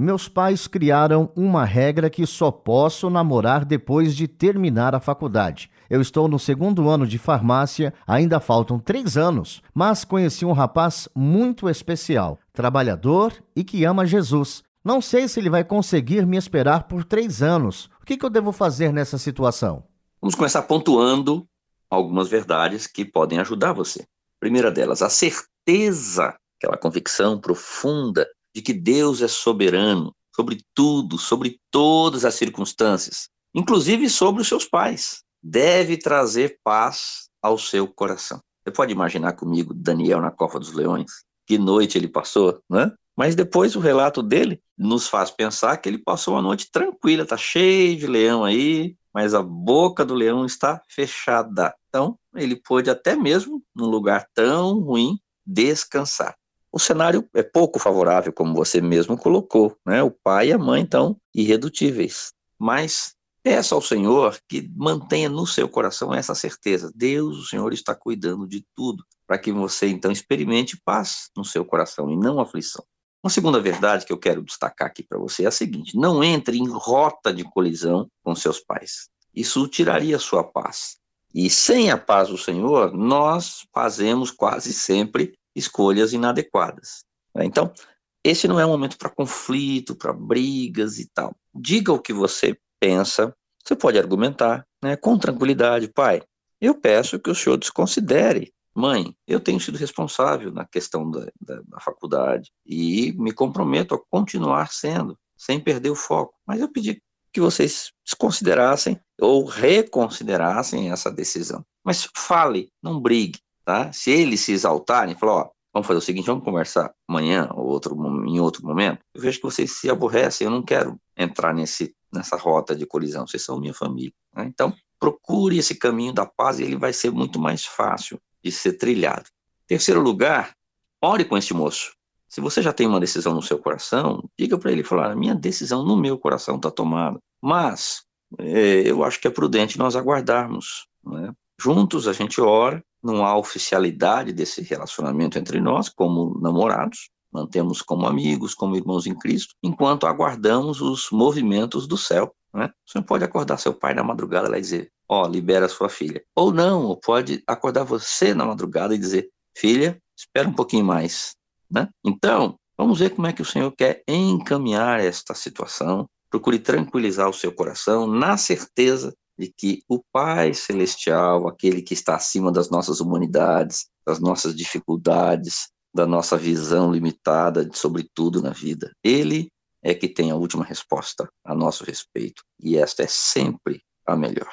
meus pais criaram uma regra que só posso namorar depois de terminar a faculdade. Eu estou no segundo ano de farmácia, ainda faltam três anos, mas conheci um rapaz muito especial, trabalhador e que ama Jesus. Não sei se ele vai conseguir me esperar por três anos. O que, que eu devo fazer nessa situação? Vamos começar pontuando algumas verdades que podem ajudar você. Primeira delas, a certeza, aquela convicção profunda de que Deus é soberano sobre tudo, sobre todas as circunstâncias, inclusive sobre os seus pais. Deve trazer paz ao seu coração. Você pode imaginar comigo Daniel na Copa dos Leões? Que noite ele passou, né? Mas depois o relato dele nos faz pensar que ele passou uma noite tranquila, tá cheio de leão aí, mas a boca do leão está fechada. Então, ele pôde até mesmo, num lugar tão ruim, descansar o cenário é pouco favorável, como você mesmo colocou, né? O pai e a mãe estão irredutíveis. Mas peça ao Senhor que mantenha no seu coração essa certeza. Deus, o Senhor está cuidando de tudo, para que você então experimente paz no seu coração e não aflição. Uma segunda verdade que eu quero destacar aqui para você é a seguinte: não entre em rota de colisão com seus pais. Isso tiraria sua paz. E sem a paz do Senhor, nós fazemos quase sempre escolhas inadequadas. Né? Então, esse não é um momento para conflito, para brigas e tal. Diga o que você pensa, você pode argumentar né, com tranquilidade. Pai, eu peço que o senhor desconsidere. Mãe, eu tenho sido responsável na questão da, da, da faculdade e me comprometo a continuar sendo, sem perder o foco. Mas eu pedi que vocês desconsiderassem ou reconsiderassem essa decisão. Mas fale, não brigue tá? Se eles se exaltarem, falar, ó, vamos fazer o seguinte, vamos conversar amanhã ou outro, em outro momento, eu vejo que vocês se aborrecem, eu não quero entrar nesse, nessa rota de colisão, vocês são minha família. Né? Então, procure esse caminho da paz e ele vai ser muito mais fácil de ser trilhado. Terceiro lugar, ore com este moço. Se você já tem uma decisão no seu coração, diga para ele, falar, minha decisão no meu coração está tomada, mas é, eu acho que é prudente nós aguardarmos. Né? Juntos a gente ora, não há oficialidade desse relacionamento entre nós, como namorados, mantemos como amigos, como irmãos em Cristo, enquanto aguardamos os movimentos do céu. Né? Você não pode acordar seu pai na madrugada e dizer, ó, oh, libera sua filha. Ou não, ou pode acordar você na madrugada e dizer, filha, espera um pouquinho mais. Né? Então, vamos ver como é que o Senhor quer encaminhar esta situação. Procure tranquilizar o seu coração, na certeza de que o Pai Celestial, aquele que está acima das nossas humanidades, das nossas dificuldades, da nossa visão limitada sobre tudo na vida, ele é que tem a última resposta a nosso respeito. E esta é sempre a melhor.